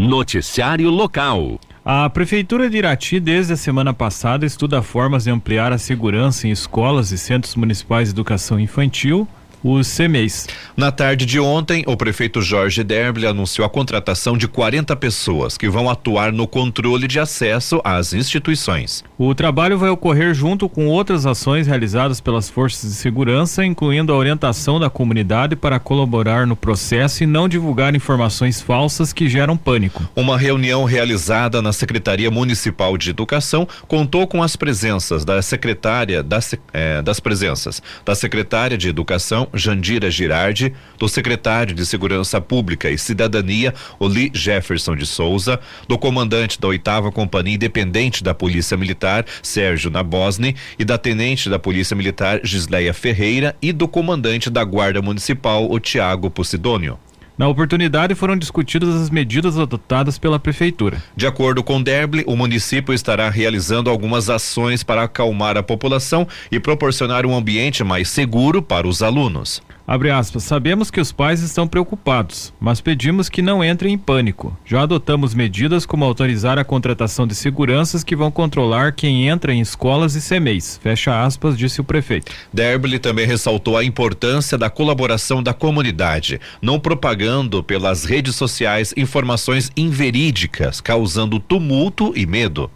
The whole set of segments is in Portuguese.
Noticiário Local. A Prefeitura de Irati, desde a semana passada, estuda formas de ampliar a segurança em escolas e centros municipais de educação infantil os CMEs. Na tarde de ontem, o prefeito Jorge Derble anunciou a contratação de 40 pessoas que vão atuar no controle de acesso às instituições. O trabalho vai ocorrer junto com outras ações realizadas pelas forças de segurança, incluindo a orientação da comunidade para colaborar no processo e não divulgar informações falsas que geram pânico. Uma reunião realizada na Secretaria Municipal de Educação contou com as presenças da secretária das, eh, das presenças da secretária de Educação Jandira Girardi, do secretário de Segurança Pública e Cidadania, Oli Jefferson de Souza, do comandante da oitava Companhia Independente da Polícia Militar, Sérgio Nabosny, e da tenente da Polícia Militar, Gisleia Ferreira, e do comandante da Guarda Municipal, o Tiago Posidônio. Na oportunidade foram discutidas as medidas adotadas pela prefeitura. De acordo com Derble, o município estará realizando algumas ações para acalmar a população e proporcionar um ambiente mais seguro para os alunos. Abre aspas, sabemos que os pais estão preocupados, mas pedimos que não entrem em pânico. Já adotamos medidas como autorizar a contratação de seguranças que vão controlar quem entra em escolas e CMEs. Fecha aspas, disse o prefeito. Derble também ressaltou a importância da colaboração da comunidade, não propagando pelas redes sociais informações inverídicas, causando tumulto e medo.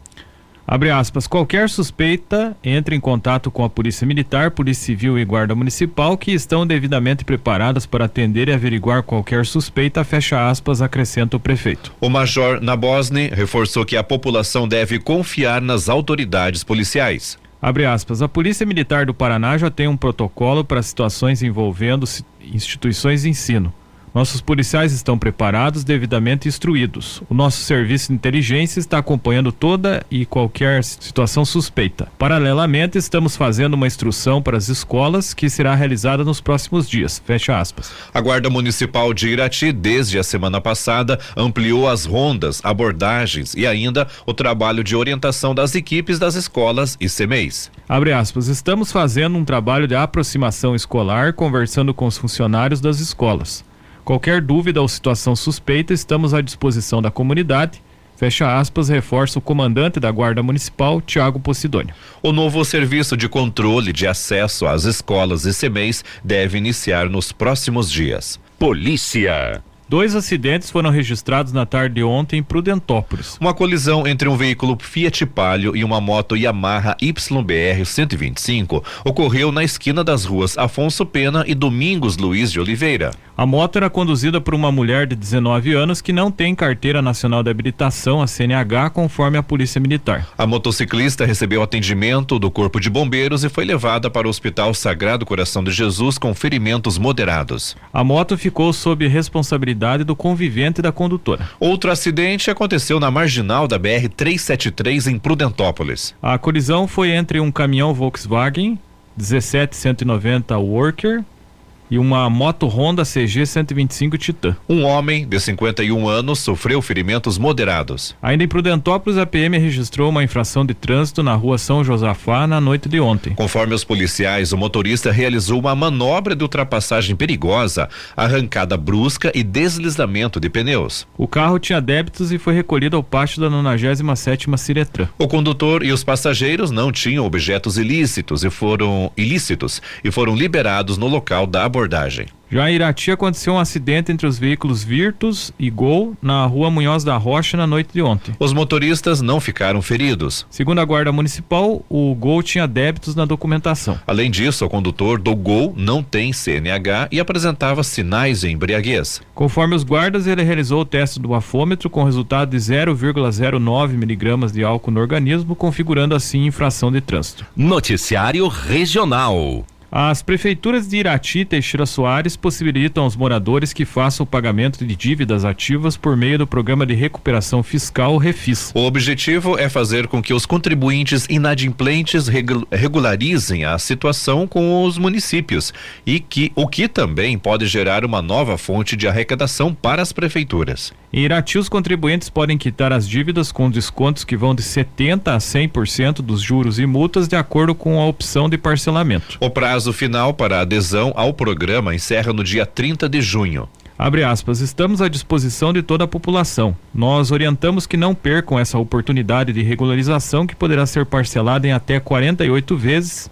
Abre aspas, qualquer suspeita entre em contato com a Polícia Militar, Polícia Civil e Guarda Municipal que estão devidamente preparadas para atender e averiguar qualquer suspeita, fecha aspas, acrescenta o prefeito. O Major Nabosny reforçou que a população deve confiar nas autoridades policiais. Abre aspas, a Polícia Militar do Paraná já tem um protocolo para situações envolvendo instituições de ensino. Nossos policiais estão preparados, devidamente instruídos. O nosso serviço de inteligência está acompanhando toda e qualquer situação suspeita. Paralelamente, estamos fazendo uma instrução para as escolas que será realizada nos próximos dias. Fecha aspas. A Guarda Municipal de Irati, desde a semana passada, ampliou as rondas, abordagens e ainda o trabalho de orientação das equipes das escolas e CMEs. Abre aspas, estamos fazendo um trabalho de aproximação escolar, conversando com os funcionários das escolas. Qualquer dúvida ou situação suspeita, estamos à disposição da comunidade. Fecha aspas, reforça o comandante da Guarda Municipal, Tiago Posidônio. O novo serviço de controle de acesso às escolas e CMEs deve iniciar nos próximos dias. Polícia. Dois acidentes foram registrados na tarde de ontem em Prudentópolis. Uma colisão entre um veículo Fiat Palio e uma moto Yamaha YBR 125 ocorreu na esquina das ruas Afonso Pena e Domingos Luiz de Oliveira. A moto era conduzida por uma mulher de 19 anos que não tem carteira nacional de habilitação, a CNH, conforme a Polícia Militar. A motociclista recebeu atendimento do Corpo de Bombeiros e foi levada para o Hospital Sagrado Coração de Jesus com ferimentos moderados. A moto ficou sob responsabilidade do convivente da condutora. Outro acidente aconteceu na marginal da BR 373 em Prudentópolis. A colisão foi entre um caminhão Volkswagen 17190 Worker e uma moto Honda CG 125 Titan. Um homem de 51 anos sofreu ferimentos moderados. Ainda em Prudentópolis, a PM registrou uma infração de trânsito na rua São Josafá na noite de ontem. Conforme os policiais, o motorista realizou uma manobra de ultrapassagem perigosa, arrancada brusca e deslizamento de pneus. O carro tinha débitos e foi recolhido ao pátio da 97ª Ciretran. O condutor e os passageiros não tinham objetos ilícitos e foram ilícitos e foram liberados no local da abordagem. Já em Irati aconteceu um acidente entre os veículos Virtus e Gol na rua Munhoz da Rocha na noite de ontem. Os motoristas não ficaram feridos. Segundo a Guarda Municipal, o Gol tinha débitos na documentação. Além disso, o condutor do Gol não tem CNH e apresentava sinais de embriaguez. Conforme os guardas, ele realizou o teste do bafômetro com resultado de 0,09 miligramas de álcool no organismo, configurando assim infração de trânsito. Noticiário Regional. As prefeituras de Irati e Teixeira Soares possibilitam aos moradores que façam o pagamento de dívidas ativas por meio do Programa de Recuperação Fiscal Refis. O objetivo é fazer com que os contribuintes inadimplentes regularizem a situação com os municípios e que o que também pode gerar uma nova fonte de arrecadação para as prefeituras. Em Irati, os contribuintes podem quitar as dívidas com descontos que vão de 70 a 100% dos juros e multas de acordo com a opção de parcelamento. O prazo final para adesão ao programa encerra no dia 30 de junho. Abre aspas, estamos à disposição de toda a população. Nós orientamos que não percam essa oportunidade de regularização que poderá ser parcelada em até 48 vezes.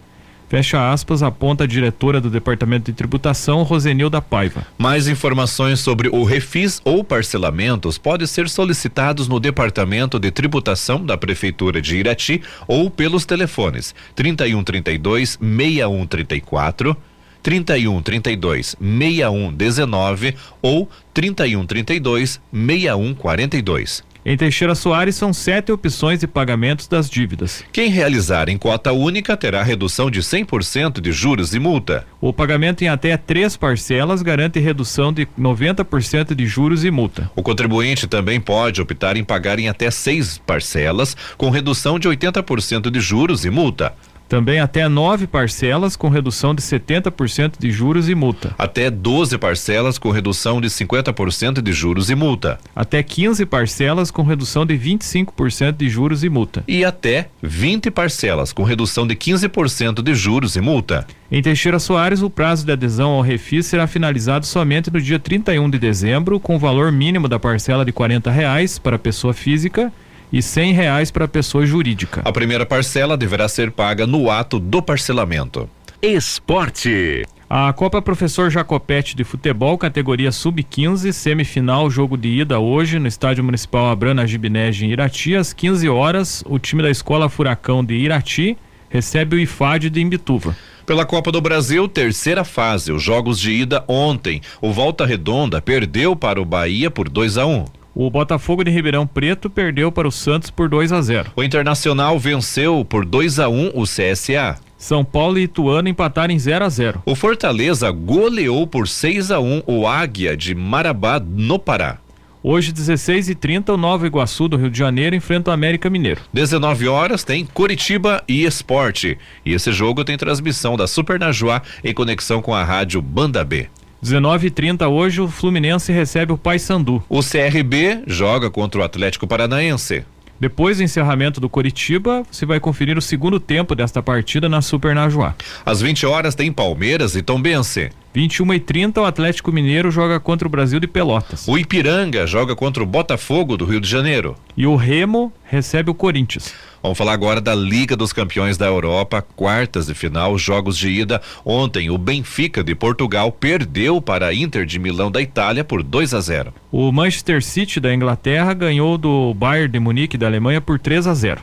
Fecha aspas, aponta a diretora do Departamento de Tributação, Rosenilda Paiva. Mais informações sobre o refis ou parcelamentos podem ser solicitados no Departamento de Tributação da Prefeitura de Irati ou pelos telefones 3132 6134 31 32 61 19 ou 31 32 61 42. Em Teixeira Soares são sete opções de pagamentos das dívidas. Quem realizar em cota única terá redução de 100% de juros e multa. O pagamento em até três parcelas garante redução de 90% de juros e multa. O contribuinte também pode optar em pagar em até seis parcelas, com redução de 80% de juros e multa. Também até nove parcelas com redução de 70% de juros e multa. Até 12 parcelas com redução de 50% de juros e multa. Até 15 parcelas com redução de 25% de juros e multa. E até 20 parcelas com redução de 15% de juros e multa. Em Teixeira Soares, o prazo de adesão ao refis será finalizado somente no dia 31 de dezembro, com o valor mínimo da parcela de R$ reais para pessoa física e cem reais para pessoa jurídica. A primeira parcela deverá ser paga no ato do parcelamento. Esporte. A Copa Professor Jacopete de Futebol, categoria Sub-15, semifinal, jogo de ida hoje no Estádio Municipal Abrana Gibinege em Irati, às 15 horas. O time da Escola Furacão de Irati recebe o IFAD de Imbituva. Pela Copa do Brasil, terceira fase, os jogos de ida ontem. O Volta Redonda perdeu para o Bahia por 2 a 1. Um. O Botafogo de Ribeirão Preto perdeu para o Santos por 2 a 0. O Internacional venceu por 2 a 1 o CSA. São Paulo e Ituano empataram em 0 a 0. O Fortaleza goleou por 6 a 1 o Águia de Marabá no Pará. Hoje, 16 e 30 o Nova Iguaçu do Rio de Janeiro enfrenta o América Mineiro. 19 horas tem Curitiba e Esporte. E esse jogo tem transmissão da Super Najuá em conexão com a rádio Banda B. 19h30 hoje o Fluminense recebe o Paysandu. O CRB joga contra o Atlético Paranaense. Depois do encerramento do Coritiba, você vai conferir o segundo tempo desta partida na Super Najuá. Às 20 horas tem Palmeiras e Tombense. 21 e 30 o Atlético Mineiro joga contra o Brasil de Pelotas. O Ipiranga joga contra o Botafogo do Rio de Janeiro. E o Remo recebe o Corinthians. Vamos falar agora da Liga dos Campeões da Europa, quartas de final, jogos de ida. Ontem, o Benfica de Portugal perdeu para a Inter de Milão da Itália por 2 a 0. O Manchester City da Inglaterra ganhou do Bayern de Munique da Alemanha por 3 a 0.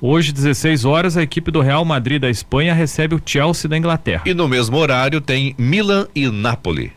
Hoje, 16 horas, a equipe do Real Madrid da Espanha recebe o Chelsea da Inglaterra. E no mesmo horário tem Milan e Napoli.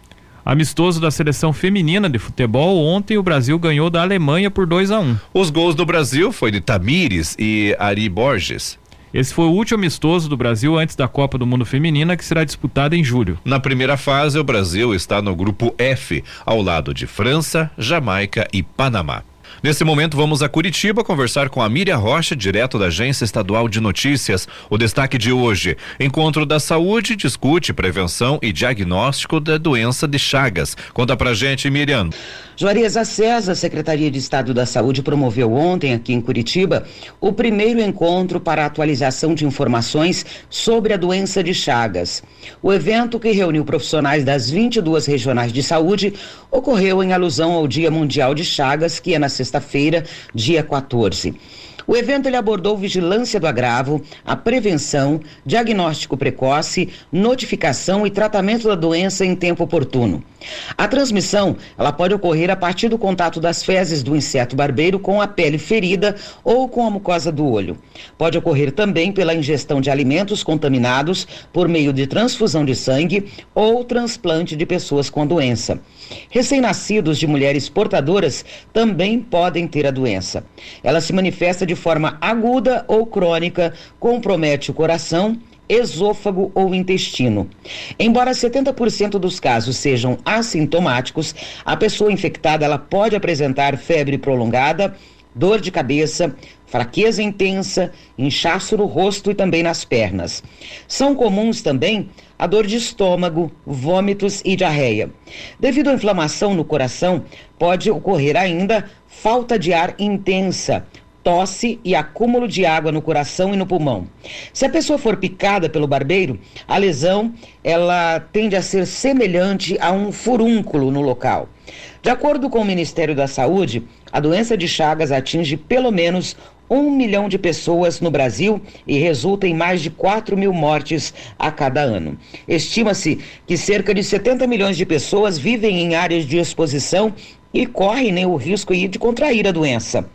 Amistoso da seleção feminina de futebol, ontem o Brasil ganhou da Alemanha por 2 a 1 um. Os gols do Brasil foi de Tamires e Ari Borges. Esse foi o último amistoso do Brasil antes da Copa do Mundo Feminina, que será disputada em julho. Na primeira fase, o Brasil está no grupo F, ao lado de França, Jamaica e Panamá. Nesse momento, vamos a Curitiba conversar com a Miriam Rocha, direto da Agência Estadual de Notícias. O destaque de hoje: Encontro da Saúde discute prevenção e diagnóstico da doença de Chagas. Conta pra gente, Miriam. Juarez César, Secretaria de Estado da Saúde, promoveu ontem, aqui em Curitiba, o primeiro encontro para atualização de informações sobre a doença de Chagas. O evento, que reuniu profissionais das 22 regionais de saúde, ocorreu em alusão ao Dia Mundial de Chagas, que é na sexta-feira, dia 14. O evento ele abordou vigilância do agravo, a prevenção, diagnóstico precoce, notificação e tratamento da doença em tempo oportuno. A transmissão ela pode ocorrer a partir do contato das fezes do inseto barbeiro com a pele ferida ou com a mucosa do olho. Pode ocorrer também pela ingestão de alimentos contaminados por meio de transfusão de sangue ou transplante de pessoas com a doença. Recém-nascidos de mulheres portadoras também podem ter a doença. Ela se manifesta de forma aguda ou crônica, compromete o coração, esôfago ou intestino. Embora 70% dos casos sejam assintomáticos, a pessoa infectada ela pode apresentar febre prolongada, dor de cabeça, fraqueza intensa, inchaço no rosto e também nas pernas. São comuns também a dor de estômago, vômitos e diarreia. Devido à inflamação no coração, pode ocorrer ainda falta de ar intensa, tosse e acúmulo de água no coração e no pulmão. Se a pessoa for picada pelo barbeiro, a lesão ela tende a ser semelhante a um furúnculo no local. De acordo com o Ministério da Saúde, a doença de Chagas atinge pelo menos um milhão de pessoas no Brasil e resulta em mais de 4 mil mortes a cada ano. Estima-se que cerca de 70 milhões de pessoas vivem em áreas de exposição e correm né, o risco de contrair a doença.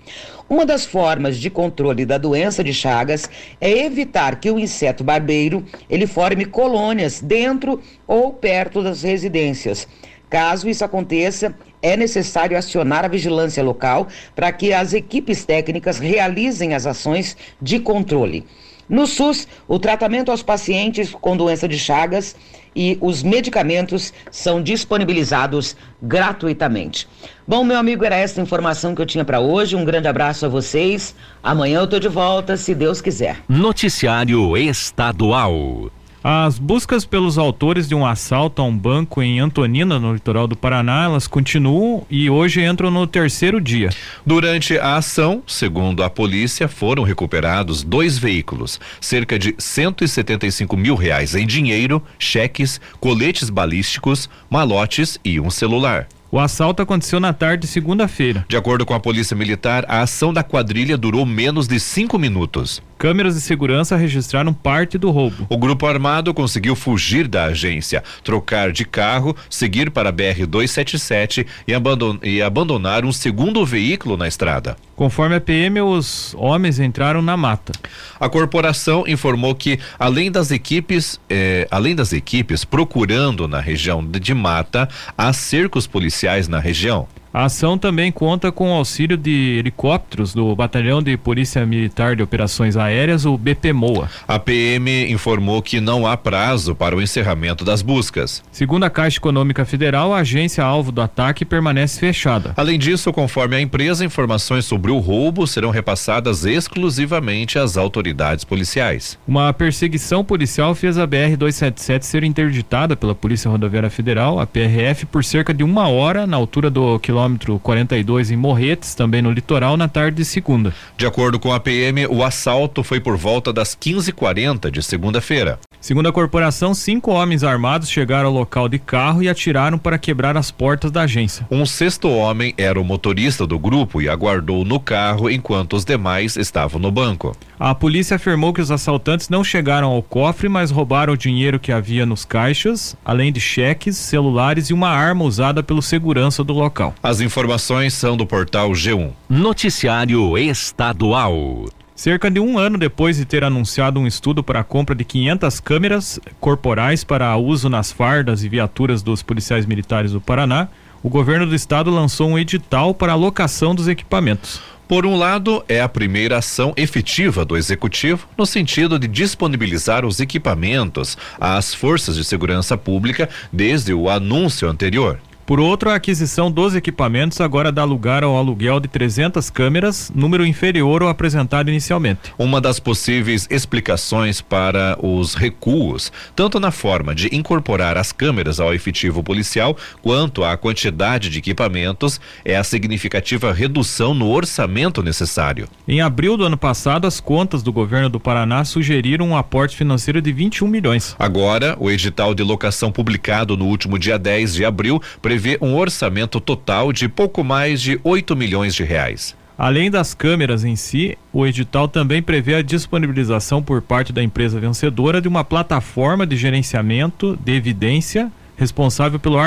Uma das formas de controle da doença de Chagas é evitar que o inseto barbeiro ele forme colônias dentro ou perto das residências. Caso isso aconteça, é necessário acionar a vigilância local para que as equipes técnicas realizem as ações de controle. No SUS, o tratamento aos pacientes com doença de Chagas e os medicamentos são disponibilizados gratuitamente. Bom, meu amigo, era essa informação que eu tinha para hoje. Um grande abraço a vocês. Amanhã eu tô de volta, se Deus quiser. Noticiário Estadual. As buscas pelos autores de um assalto a um banco em Antonina, no litoral do Paraná, elas continuam e hoje entram no terceiro dia. Durante a ação, segundo a polícia, foram recuperados dois veículos, cerca de 175 mil reais em dinheiro, cheques, coletes balísticos, malotes e um celular. O assalto aconteceu na tarde de segunda-feira. De acordo com a Polícia Militar, a ação da quadrilha durou menos de cinco minutos. Câmeras de segurança registraram parte do roubo. O grupo armado conseguiu fugir da agência, trocar de carro, seguir para a BR-277 e, abandon e abandonar um segundo veículo na estrada. Conforme a PM, os homens entraram na mata. A corporação informou que, além das equipes, eh, além das equipes procurando na região de, de mata, há cercos policiais na região. A ação também conta com o auxílio de helicópteros do Batalhão de Polícia Militar de Operações Aéreas, o BPMOA. A PM informou que não há prazo para o encerramento das buscas. Segundo a Caixa Econômica Federal, a agência alvo do ataque permanece fechada. Além disso, conforme a empresa, informações sobre o roubo serão repassadas exclusivamente às autoridades policiais. Uma perseguição policial fez a BR-277 ser interditada pela Polícia Rodoviária Federal, a PRF, por cerca de uma hora na altura do quilômetro quilômetro 42 em Morretes, também no litoral, na tarde de segunda. De acordo com a PM, o assalto foi por volta das 15h40 de segunda-feira. Segundo a corporação, cinco homens armados chegaram ao local de carro e atiraram para quebrar as portas da agência. Um sexto homem era o motorista do grupo e aguardou no carro enquanto os demais estavam no banco. A polícia afirmou que os assaltantes não chegaram ao cofre, mas roubaram o dinheiro que havia nos caixas, além de cheques, celulares e uma arma usada pelo segurança do local. As informações são do portal G1. Noticiário Estadual. Cerca de um ano depois de ter anunciado um estudo para a compra de 500 câmeras corporais para uso nas fardas e viaturas dos policiais militares do Paraná, o governo do estado lançou um edital para a locação dos equipamentos. Por um lado, é a primeira ação efetiva do executivo no sentido de disponibilizar os equipamentos às forças de segurança pública desde o anúncio anterior. Por outro, a aquisição dos equipamentos agora dá lugar ao aluguel de 300 câmeras, número inferior ao apresentado inicialmente. Uma das possíveis explicações para os recuos, tanto na forma de incorporar as câmeras ao efetivo policial, quanto à quantidade de equipamentos, é a significativa redução no orçamento necessário. Em abril do ano passado, as contas do governo do Paraná sugeriram um aporte financeiro de 21 milhões. Agora, o edital de locação publicado no último dia 10 de abril prevê um orçamento total de pouco mais de 8 milhões de reais. Além das câmeras em si, o edital também prevê a disponibilização por parte da empresa vencedora de uma plataforma de gerenciamento de evidência responsável pelo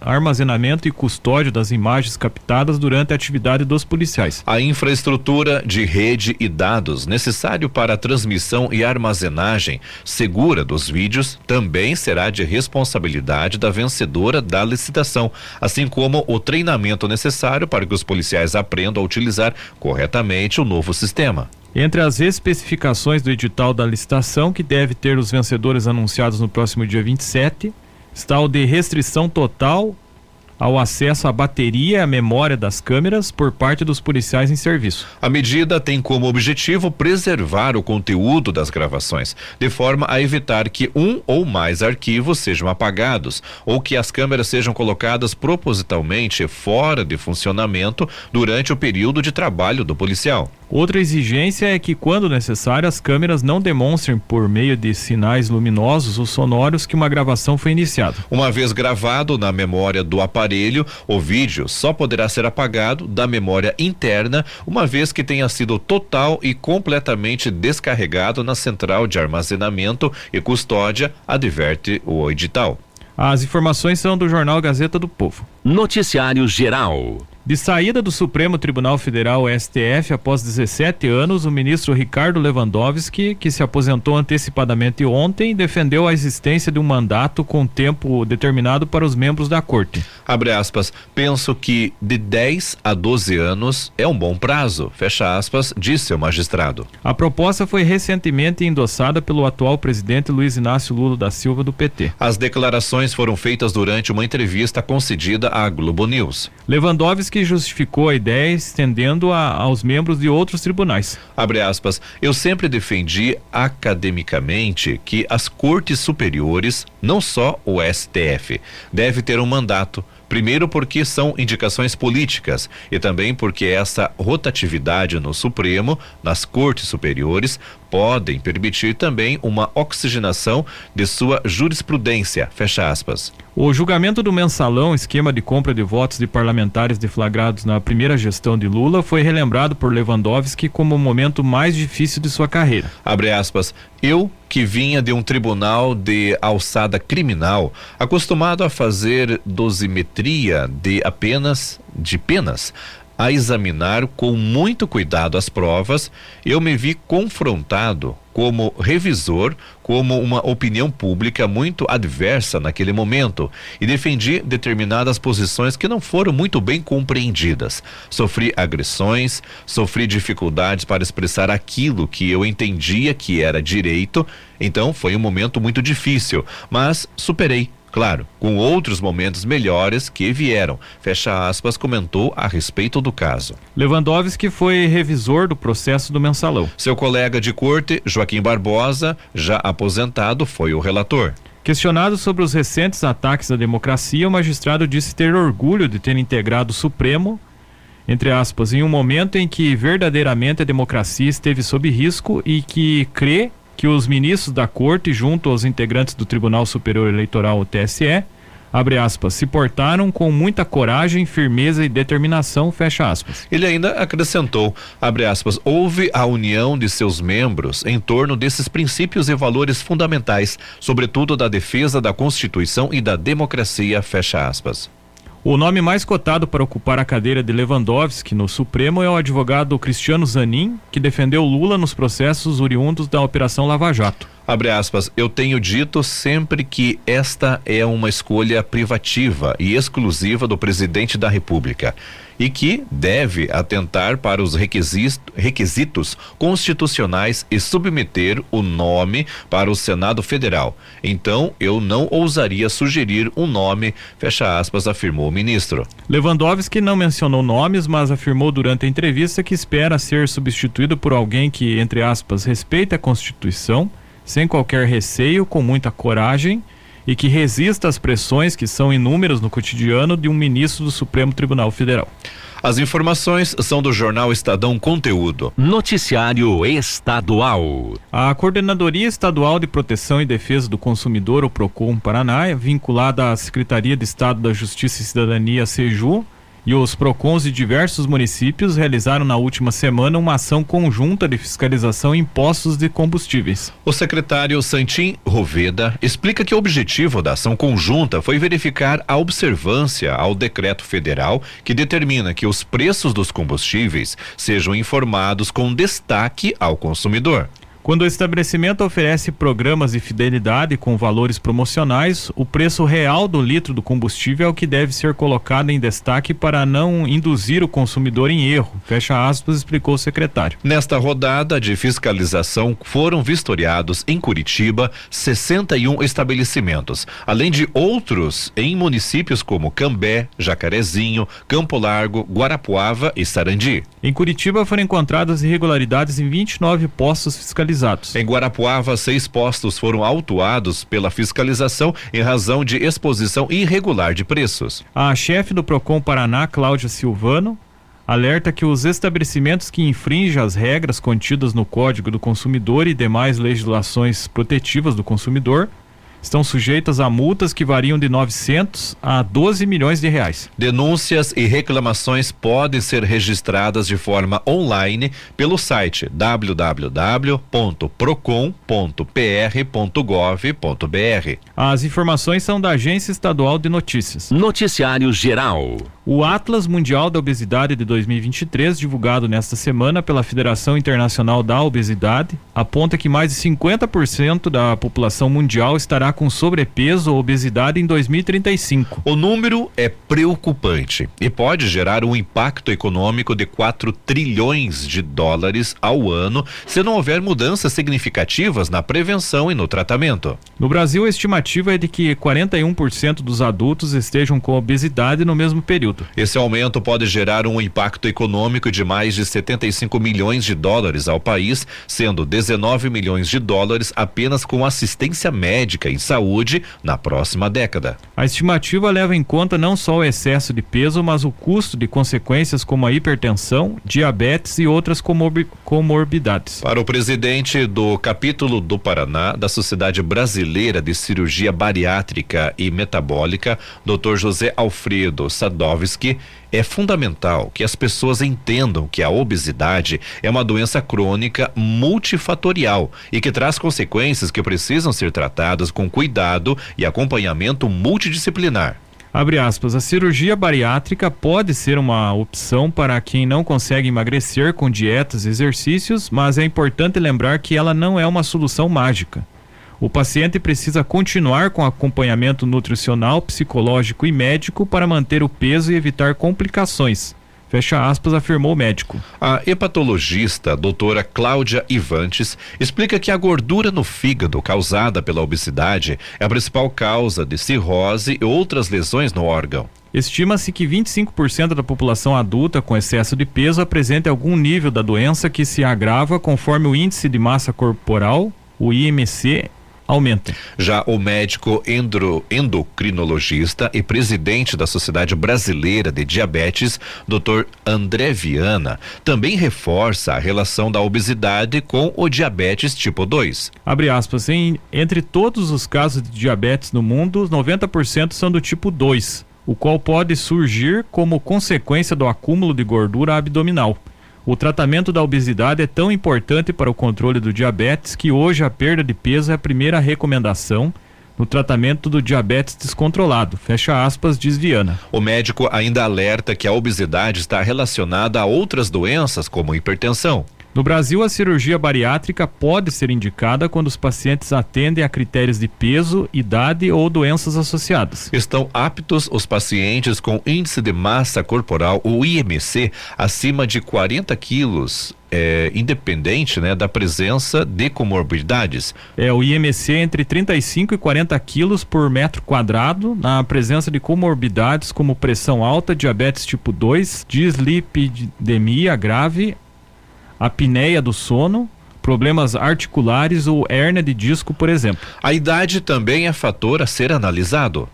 armazenamento e custódio das imagens captadas durante a atividade dos policiais. A infraestrutura de rede e dados necessário para a transmissão e armazenagem segura dos vídeos também será de responsabilidade da vencedora da licitação, assim como o treinamento necessário para que os policiais aprendam a utilizar corretamente o novo sistema. Entre as especificações do edital da licitação, que deve ter os vencedores anunciados no próximo dia 27, está o de restrição total ao acesso à bateria e à memória das câmeras por parte dos policiais em serviço. A medida tem como objetivo preservar o conteúdo das gravações, de forma a evitar que um ou mais arquivos sejam apagados ou que as câmeras sejam colocadas propositalmente fora de funcionamento durante o período de trabalho do policial. Outra exigência é que, quando necessário, as câmeras não demonstrem por meio de sinais luminosos ou sonoros que uma gravação foi iniciada. Uma vez gravado na memória do aparelho, o vídeo só poderá ser apagado da memória interna, uma vez que tenha sido total e completamente descarregado na central de armazenamento e custódia, adverte o edital. As informações são do jornal Gazeta do Povo. Noticiário Geral. De saída do Supremo Tribunal Federal STF após 17 anos, o ministro Ricardo Lewandowski, que se aposentou antecipadamente ontem, defendeu a existência de um mandato com tempo determinado para os membros da corte. Abre aspas, penso que de 10 a 12 anos é um bom prazo, fecha aspas, disse o magistrado. A proposta foi recentemente endossada pelo atual presidente Luiz Inácio Lula da Silva do PT. As declarações foram feitas durante uma entrevista concedida à Globo News. Lewandowski que justificou a ideia estendendo a, aos membros de outros tribunais. Abre aspas, eu sempre defendi academicamente que as cortes superiores, não só o STF, deve ter um mandato Primeiro, porque são indicações políticas e também porque essa rotatividade no Supremo, nas cortes superiores, podem permitir também uma oxigenação de sua jurisprudência. Fecha aspas. O julgamento do mensalão, esquema de compra de votos de parlamentares deflagrados na primeira gestão de Lula, foi relembrado por Lewandowski como o momento mais difícil de sua carreira. Abre aspas. Eu, que vinha de um tribunal de alçada criminal, acostumado a fazer dosimetria de apenas de penas, a examinar com muito cuidado as provas, eu me vi confrontado como revisor, como uma opinião pública muito adversa naquele momento e defendi determinadas posições que não foram muito bem compreendidas. Sofri agressões, sofri dificuldades para expressar aquilo que eu entendia que era direito, então foi um momento muito difícil, mas superei Claro, com outros momentos melhores que vieram. Fecha aspas, comentou a respeito do caso. Lewandowski foi revisor do processo do mensalão. Seu colega de corte, Joaquim Barbosa, já aposentado, foi o relator. Questionado sobre os recentes ataques à democracia, o magistrado disse ter orgulho de ter integrado o Supremo, entre aspas, em um momento em que verdadeiramente a democracia esteve sob risco e que crê que os ministros da corte, junto aos integrantes do Tribunal Superior Eleitoral, o TSE, abre aspas, se portaram com muita coragem, firmeza e determinação, fecha aspas. Ele ainda acrescentou, abre aspas, houve a união de seus membros em torno desses princípios e valores fundamentais, sobretudo da defesa da Constituição e da democracia, fecha aspas. O nome mais cotado para ocupar a cadeira de Lewandowski no Supremo é o advogado Cristiano Zanin, que defendeu Lula nos processos oriundos da Operação Lava Jato. Abre aspas, eu tenho dito sempre que esta é uma escolha privativa e exclusiva do presidente da República e que deve atentar para os requisitos constitucionais e submeter o nome para o Senado Federal. Então, eu não ousaria sugerir um nome, fecha aspas, afirmou o ministro. Lewandowski não mencionou nomes, mas afirmou durante a entrevista que espera ser substituído por alguém que, entre aspas, respeite a Constituição sem qualquer receio, com muita coragem e que resista às pressões que são inúmeras no cotidiano de um ministro do Supremo Tribunal Federal. As informações são do jornal Estadão Conteúdo. Noticiário Estadual. A Coordenadoria Estadual de Proteção e Defesa do Consumidor, o Procon Paraná, é vinculada à Secretaria de Estado da Justiça e Cidadania, SEJU, e os PROCONs de diversos municípios realizaram na última semana uma ação conjunta de fiscalização em postos de combustíveis. O secretário Santim Roveda explica que o objetivo da ação conjunta foi verificar a observância ao decreto federal que determina que os preços dos combustíveis sejam informados com destaque ao consumidor. Quando o estabelecimento oferece programas de fidelidade com valores promocionais, o preço real do litro do combustível é o que deve ser colocado em destaque para não induzir o consumidor em erro. Fecha aspas, explicou o secretário. Nesta rodada de fiscalização foram vistoriados em Curitiba 61 estabelecimentos, além de outros em municípios como Cambé, Jacarezinho, Campo Largo, Guarapuava e Sarandi. Em Curitiba foram encontradas irregularidades em 29 postos fiscalizados. Em Guarapuava, seis postos foram autuados pela fiscalização em razão de exposição irregular de preços. A chefe do Procon Paraná, Cláudia Silvano, alerta que os estabelecimentos que infringem as regras contidas no Código do Consumidor e demais legislações protetivas do consumidor estão sujeitas a multas que variam de 900 a 12 milhões de reais. Denúncias e reclamações podem ser registradas de forma online pelo site www.procon.pr.gov.br. As informações são da Agência Estadual de Notícias. Noticiário Geral. O Atlas Mundial da Obesidade de 2023, divulgado nesta semana pela Federação Internacional da Obesidade, aponta que mais de 50% da população mundial estará com sobrepeso ou obesidade em 2035. O número é preocupante e pode gerar um impacto econômico de 4 trilhões de dólares ao ano se não houver mudanças significativas na prevenção e no tratamento. No Brasil, a estimativa é de que 41% dos adultos estejam com obesidade no mesmo período. Esse aumento pode gerar um impacto econômico de mais de 75 milhões de dólares ao país, sendo 19 milhões de dólares apenas com assistência médica em saúde na próxima década. A estimativa leva em conta não só o excesso de peso, mas o custo de consequências como a hipertensão, diabetes e outras comorbi comorbidades. Para o presidente do capítulo do Paraná da Sociedade Brasileira de Cirurgia Bariátrica e Metabólica, Dr. José Alfredo Sadov é fundamental que as pessoas entendam que a obesidade é uma doença crônica multifatorial e que traz consequências que precisam ser tratadas com cuidado e acompanhamento multidisciplinar. Abre aspas, a cirurgia bariátrica pode ser uma opção para quem não consegue emagrecer com dietas e exercícios, mas é importante lembrar que ela não é uma solução mágica. O paciente precisa continuar com acompanhamento nutricional, psicológico e médico para manter o peso e evitar complicações. Fecha aspas, afirmou o médico. A hepatologista doutora Cláudia Ivantes explica que a gordura no fígado causada pela obesidade é a principal causa de cirrose e outras lesões no órgão. Estima-se que 25% da população adulta com excesso de peso apresente algum nível da doença que se agrava conforme o índice de massa corporal, o IMC, aumenta. Já o médico endro, endocrinologista e presidente da Sociedade Brasileira de Diabetes, Dr. André Viana, também reforça a relação da obesidade com o diabetes tipo 2. Abre aspas, em, entre todos os casos de diabetes no mundo, 90% são do tipo 2, o qual pode surgir como consequência do acúmulo de gordura abdominal. O tratamento da obesidade é tão importante para o controle do diabetes que hoje a perda de peso é a primeira recomendação no tratamento do diabetes descontrolado. Fecha aspas, diz Viana. O médico ainda alerta que a obesidade está relacionada a outras doenças, como hipertensão. No Brasil, a cirurgia bariátrica pode ser indicada quando os pacientes atendem a critérios de peso, idade ou doenças associadas. Estão aptos os pacientes com índice de massa corporal, o IMC, acima de 40 quilos é, independente né, da presença de comorbidades. É o IMC entre 35 e 40 quilos por metro quadrado, na presença de comorbidades como pressão alta, diabetes tipo 2, dislipidemia grave, apneia do sono, problemas articulares ou hérnia de disco, por exemplo. A idade também é fator a ser analisado.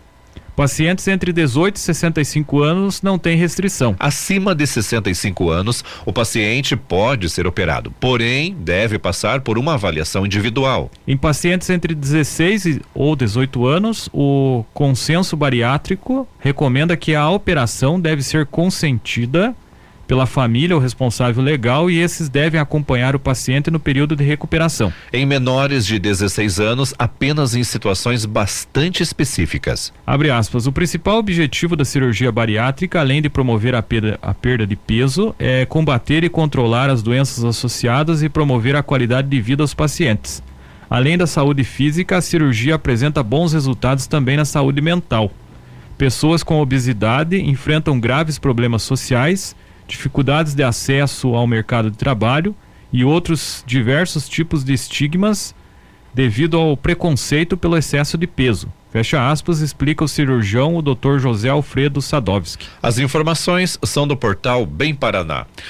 Pacientes entre 18 e 65 anos não têm restrição. Acima de 65 anos, o paciente pode ser operado, porém deve passar por uma avaliação individual. Em pacientes entre 16 ou 18 anos, o consenso bariátrico recomenda que a operação deve ser consentida pela família ou responsável legal e esses devem acompanhar o paciente no período de recuperação. Em menores de 16 anos, apenas em situações bastante específicas. Abre aspas. O principal objetivo da cirurgia bariátrica, além de promover a perda, a perda de peso, é combater e controlar as doenças associadas e promover a qualidade de vida aos pacientes. Além da saúde física, a cirurgia apresenta bons resultados também na saúde mental. Pessoas com obesidade enfrentam graves problemas sociais dificuldades de acesso ao mercado de trabalho e outros diversos tipos de estigmas devido ao preconceito pelo excesso de peso. Fecha aspas, explica o cirurgião, o Dr. José Alfredo Sadovski. As informações são do portal Bem Paraná.